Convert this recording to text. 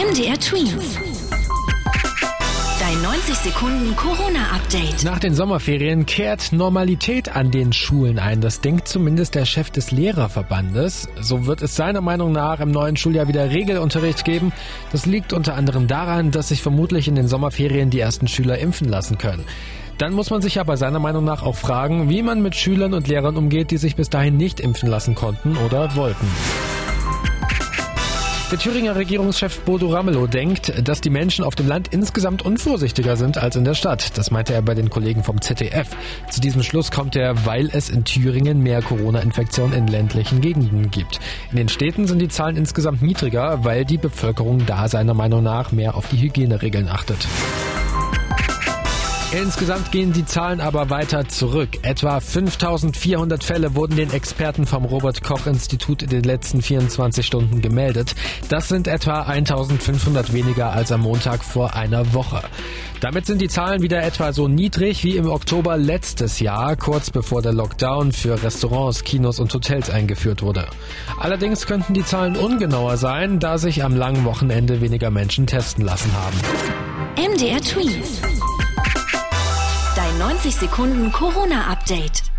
MDR Twins. Dein 90 Sekunden Corona-Update. Nach den Sommerferien kehrt Normalität an den Schulen ein. Das denkt zumindest der Chef des Lehrerverbandes. So wird es seiner Meinung nach im neuen Schuljahr wieder Regelunterricht geben. Das liegt unter anderem daran, dass sich vermutlich in den Sommerferien die ersten Schüler impfen lassen können. Dann muss man sich aber seiner Meinung nach auch fragen, wie man mit Schülern und Lehrern umgeht, die sich bis dahin nicht impfen lassen konnten oder wollten. Der Thüringer Regierungschef Bodo Ramelow denkt, dass die Menschen auf dem Land insgesamt unvorsichtiger sind als in der Stadt. Das meinte er bei den Kollegen vom ZDF. Zu diesem Schluss kommt er, weil es in Thüringen mehr Corona-Infektionen in ländlichen Gegenden gibt. In den Städten sind die Zahlen insgesamt niedriger, weil die Bevölkerung da seiner Meinung nach mehr auf die Hygieneregeln achtet. Insgesamt gehen die Zahlen aber weiter zurück. Etwa 5400 Fälle wurden den Experten vom Robert Koch Institut in den letzten 24 Stunden gemeldet. Das sind etwa 1500 weniger als am Montag vor einer Woche. Damit sind die Zahlen wieder etwa so niedrig wie im Oktober letztes Jahr, kurz bevor der Lockdown für Restaurants, Kinos und Hotels eingeführt wurde. Allerdings könnten die Zahlen ungenauer sein, da sich am langen Wochenende weniger Menschen testen lassen haben. MDR Tweets. 20 Sekunden Corona-Update.